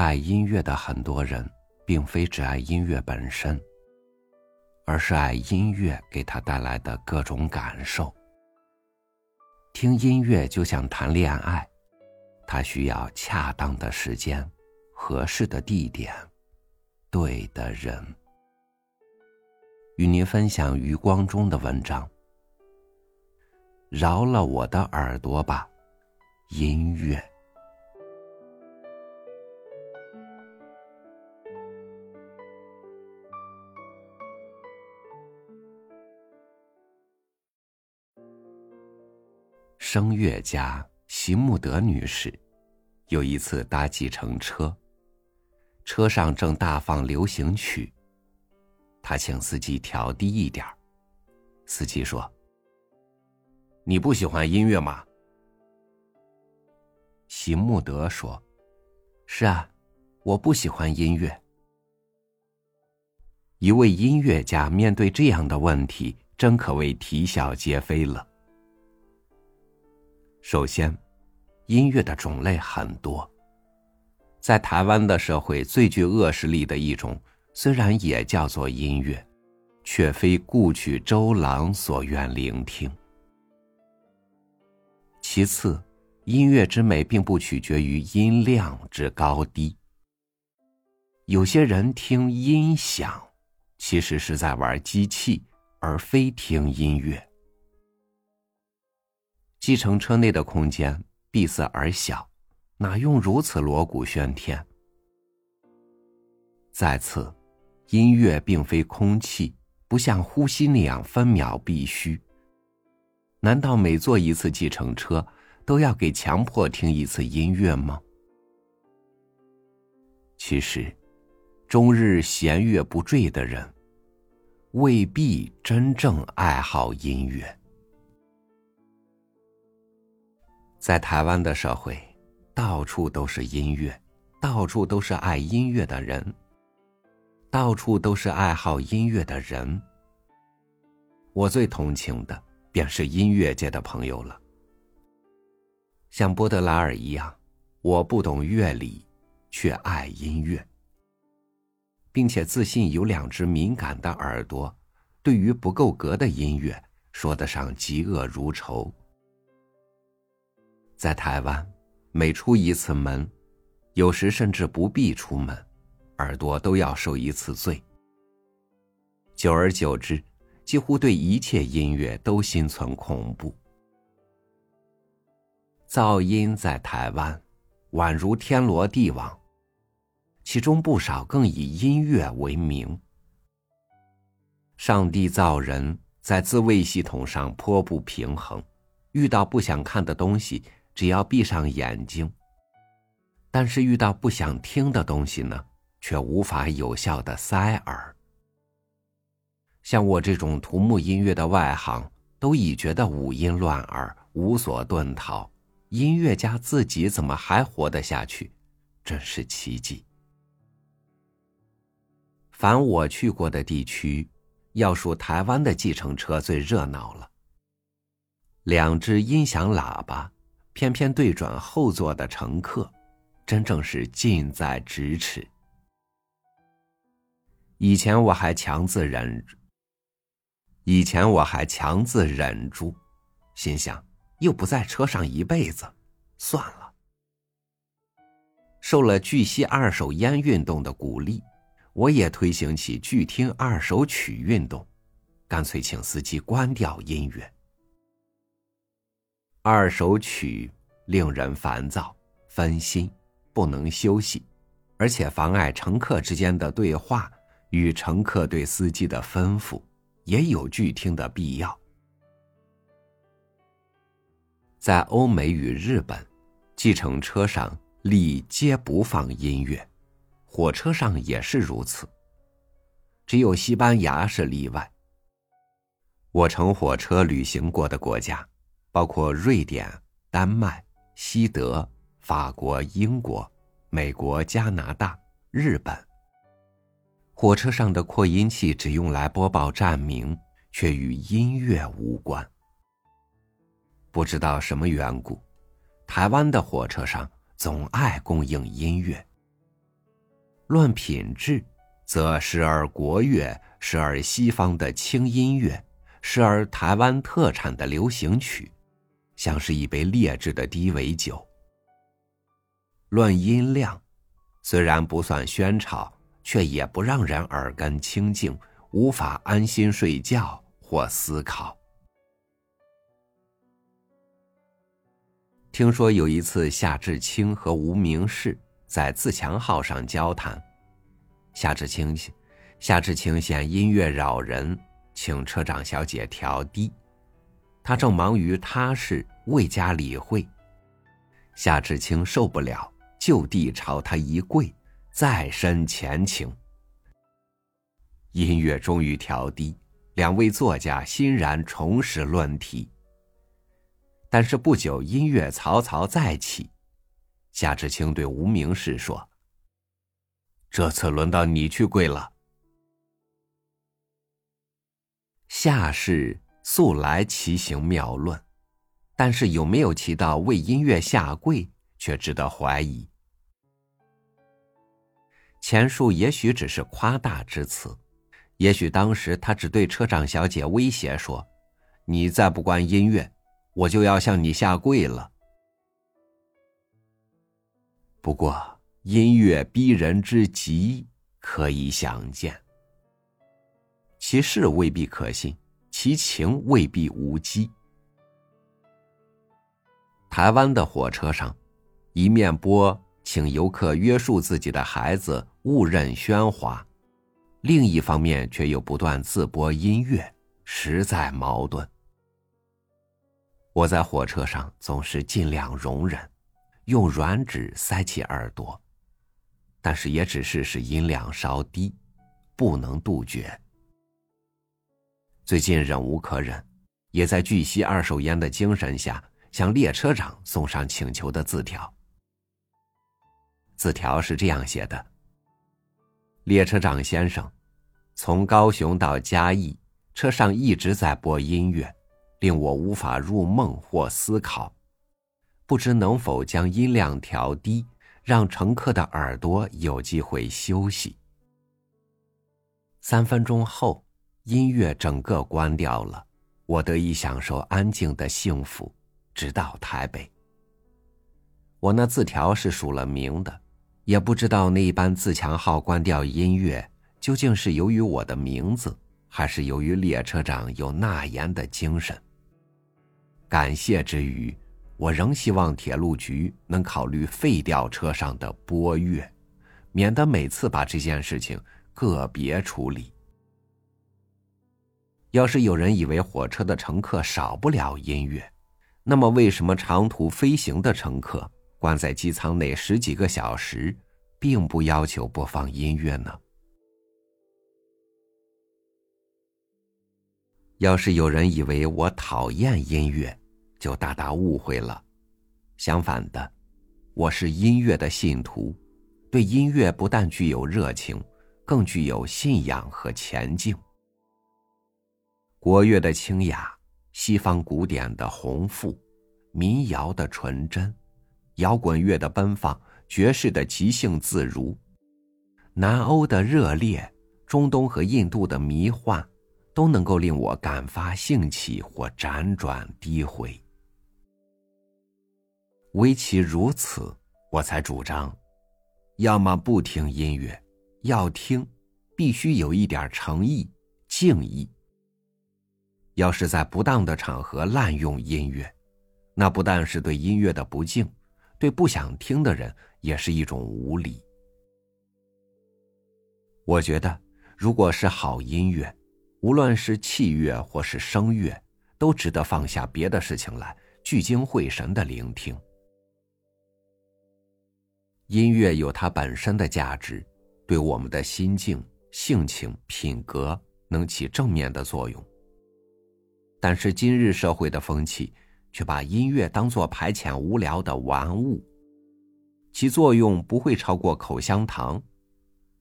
爱音乐的很多人，并非只爱音乐本身，而是爱音乐给他带来的各种感受。听音乐就像谈恋爱，它需要恰当的时间、合适的地点、对的人。与您分享余光中的文章。饶了我的耳朵吧，音乐。声乐家席慕德女士有一次搭计程车，车上正大放流行曲。她请司机调低一点司机说：“你不喜欢音乐吗？”席慕德说：“是啊，我不喜欢音乐。”一位音乐家面对这样的问题，真可谓啼笑皆非了。首先，音乐的种类很多。在台湾的社会，最具恶势力的一种，虽然也叫做音乐，却非故曲周郎所愿聆听。其次，音乐之美并不取决于音量之高低。有些人听音响，其实是在玩机器，而非听音乐。计程车内的空间闭塞而小，哪用如此锣鼓喧天？再次，音乐并非空气，不像呼吸那样分秒必须。难道每坐一次计程车都要给强迫听一次音乐吗？其实，终日弦乐不坠的人，未必真正爱好音乐。在台湾的社会，到处都是音乐，到处都是爱音乐的人，到处都是爱好音乐的人。我最同情的便是音乐界的朋友了。像波德莱尔一样，我不懂乐理，却爱音乐，并且自信有两只敏感的耳朵，对于不够格的音乐，说得上嫉恶如仇。在台湾，每出一次门，有时甚至不必出门，耳朵都要受一次罪。久而久之，几乎对一切音乐都心存恐怖。噪音在台湾，宛如天罗地网，其中不少更以音乐为名。上帝造人在自卫系统上颇不平衡，遇到不想看的东西。只要闭上眼睛，但是遇到不想听的东西呢，却无法有效的塞耳。像我这种土木音乐的外行，都已觉得五音乱耳，无所遁逃。音乐家自己怎么还活得下去？真是奇迹。凡我去过的地区，要数台湾的计程车最热闹了。两只音响喇叭。偏偏对准后座的乘客，真正是近在咫尺。以前我还强自忍，以前我还强自忍住，心想又不在车上一辈子，算了。受了巨吸二手烟运动的鼓励，我也推行起拒听二手曲运动，干脆请司机关掉音乐。二手曲令人烦躁、分心，不能休息，而且妨碍乘客之间的对话与乘客对司机的吩咐，也有拒听的必要。在欧美与日本，计程车上立皆不放音乐，火车上也是如此。只有西班牙是例外。我乘火车旅行过的国家。包括瑞典、丹麦、西德、法国、英国、美国、加拿大、日本。火车上的扩音器只用来播报站名，却与音乐无关。不知道什么缘故，台湾的火车上总爱供应音乐，论品质，则时而国乐，时而西方的轻音乐，时而台湾特产的流行曲，像是一杯劣质的低尾酒。论音量，虽然不算喧吵，却也不让人耳根清净，无法安心睡觉或思考。听说有一次，夏志清和无名氏在自强号上交谈。夏志清，夏志清嫌音乐扰人，请车长小姐调低。他正忙于他事，未加理会。夏志清受不了，就地朝他一跪，再申前情。音乐终于调低，两位作家欣然重拾论题。但是不久，音乐嘈嘈再起。夏志清对无名氏说：“这次轮到你去跪了。”夏氏素来奇行妙论，但是有没有提到为音乐下跪，却值得怀疑。前述也许只是夸大之词，也许当时他只对车长小姐威胁说：“你再不关音乐。”我就要向你下跪了。不过音乐逼人之极，可以想见。其事未必可信，其情未必无稽。台湾的火车上，一面播请游客约束自己的孩子，勿任喧哗；另一方面却又不断自播音乐，实在矛盾。我在火车上总是尽量容忍，用软纸塞起耳朵，但是也只是使音量稍低，不能杜绝。最近忍无可忍，也在拒吸二手烟的精神下，向列车长送上请求的字条。字条是这样写的：“列车长先生，从高雄到嘉义，车上一直在播音乐。”令我无法入梦或思考，不知能否将音量调低，让乘客的耳朵有机会休息。三分钟后，音乐整个关掉了，我得以享受安静的幸福，直到台北。我那字条是署了名的，也不知道那一班自强号关掉音乐，究竟是由于我的名字，还是由于列车长有纳言的精神。感谢之余，我仍希望铁路局能考虑废掉车上的播乐，免得每次把这件事情个别处理。要是有人以为火车的乘客少不了音乐，那么为什么长途飞行的乘客关在机舱内十几个小时，并不要求播放音乐呢？要是有人以为我讨厌音乐，就大大误会了。相反的，我是音乐的信徒，对音乐不但具有热情，更具有信仰和前进。国乐的清雅，西方古典的宏富，民谣的纯真，摇滚乐的奔放，爵士的即兴自如，南欧的热烈，中东和印度的迷幻，都能够令我感发兴起或辗转低回。唯其如此，我才主张：要么不听音乐，要听，必须有一点诚意、敬意。要是在不当的场合滥用音乐，那不但是对音乐的不敬，对不想听的人也是一种无礼。我觉得，如果是好音乐，无论是器乐或是声乐，都值得放下别的事情来，聚精会神的聆听。音乐有它本身的价值，对我们的心境、性情、品格能起正面的作用。但是今日社会的风气，却把音乐当作排遣无聊的玩物，其作用不会超过口香糖，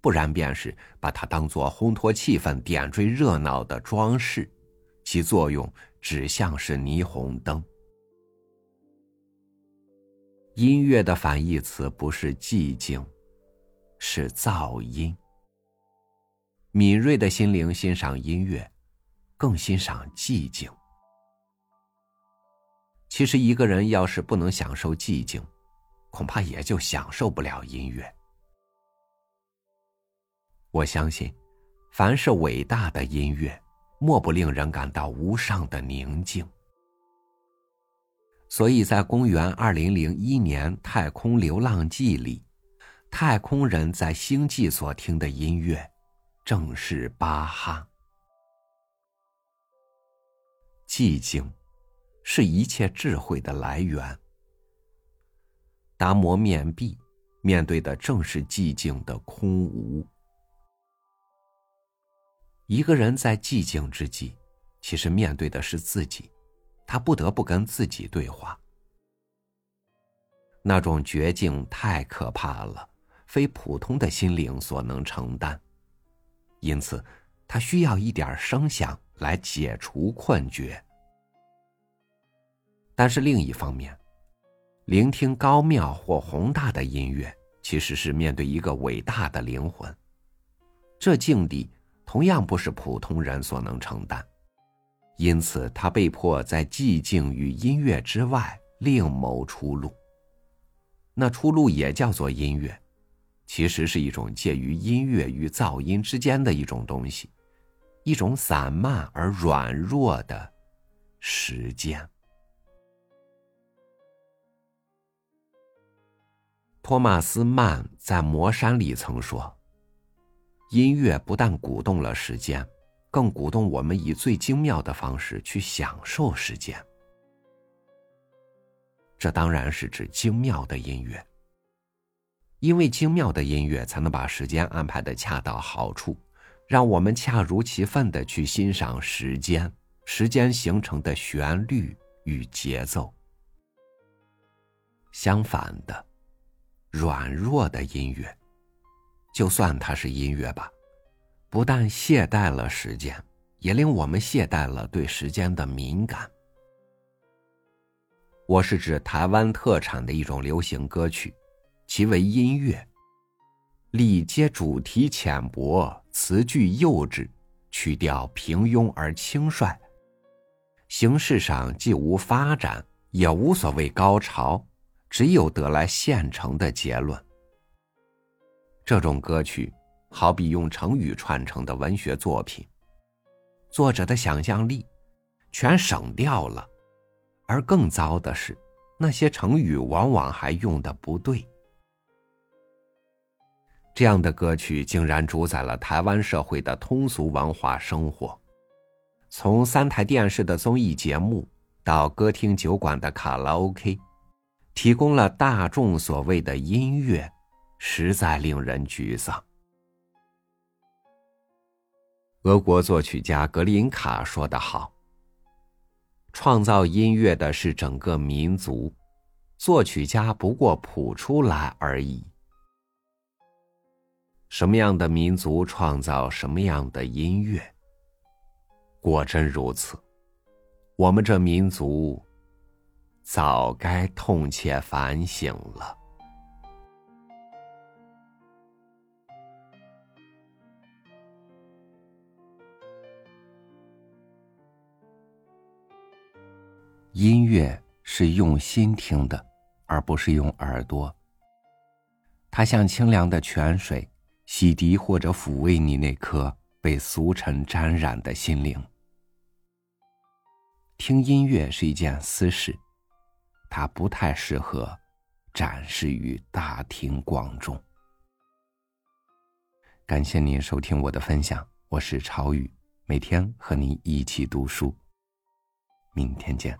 不然便是把它当作烘托气氛、点缀热闹的装饰，其作用只像是霓虹灯。音乐的反义词不是寂静，是噪音。敏锐的心灵欣赏音乐，更欣赏寂静。其实，一个人要是不能享受寂静，恐怕也就享受不了音乐。我相信，凡是伟大的音乐，莫不令人感到无上的宁静。所以在公元二零零一年《太空流浪记》里，太空人在星际所听的音乐，正是巴哈。寂静，是一切智慧的来源。达摩面壁，面对的正是寂静的空无。一个人在寂静之际，其实面对的是自己，他不得不跟自己对话。那种绝境太可怕了，非普通的心灵所能承担，因此他需要一点声响来解除困觉。但是另一方面，聆听高妙或宏大的音乐，其实是面对一个伟大的灵魂，这境地。同样不是普通人所能承担，因此他被迫在寂静与音乐之外另谋出路。那出路也叫做音乐，其实是一种介于音乐与噪音之间的一种东西，一种散漫而软弱的时间。托马斯曼在《魔山》里曾说。音乐不但鼓动了时间，更鼓动我们以最精妙的方式去享受时间。这当然是指精妙的音乐，因为精妙的音乐才能把时间安排的恰到好处，让我们恰如其分的去欣赏时间，时间形成的旋律与节奏。相反的，软弱的音乐。就算它是音乐吧，不但懈怠了时间，也令我们懈怠了对时间的敏感。我是指台湾特产的一种流行歌曲，其为音乐，力皆主题浅薄，词句幼稚，曲调平庸而轻率，形式上既无发展，也无所谓高潮，只有得来现成的结论。这种歌曲，好比用成语串成的文学作品，作者的想象力全省掉了，而更糟的是，那些成语往往还用的不对。这样的歌曲竟然主宰了台湾社会的通俗文化生活，从三台电视的综艺节目到歌厅酒馆的卡拉 OK，提供了大众所谓的音乐。实在令人沮丧。俄国作曲家格林卡说得好：“创造音乐的是整个民族，作曲家不过谱出来而已。什么样的民族创造什么样的音乐？果真如此，我们这民族早该痛切反省了。”音乐是用心听的，而不是用耳朵。它像清凉的泉水，洗涤或者抚慰你那颗被俗尘沾染的心灵。听音乐是一件私事，它不太适合展示于大庭广众。感谢您收听我的分享，我是朝雨，每天和您一起读书。明天见。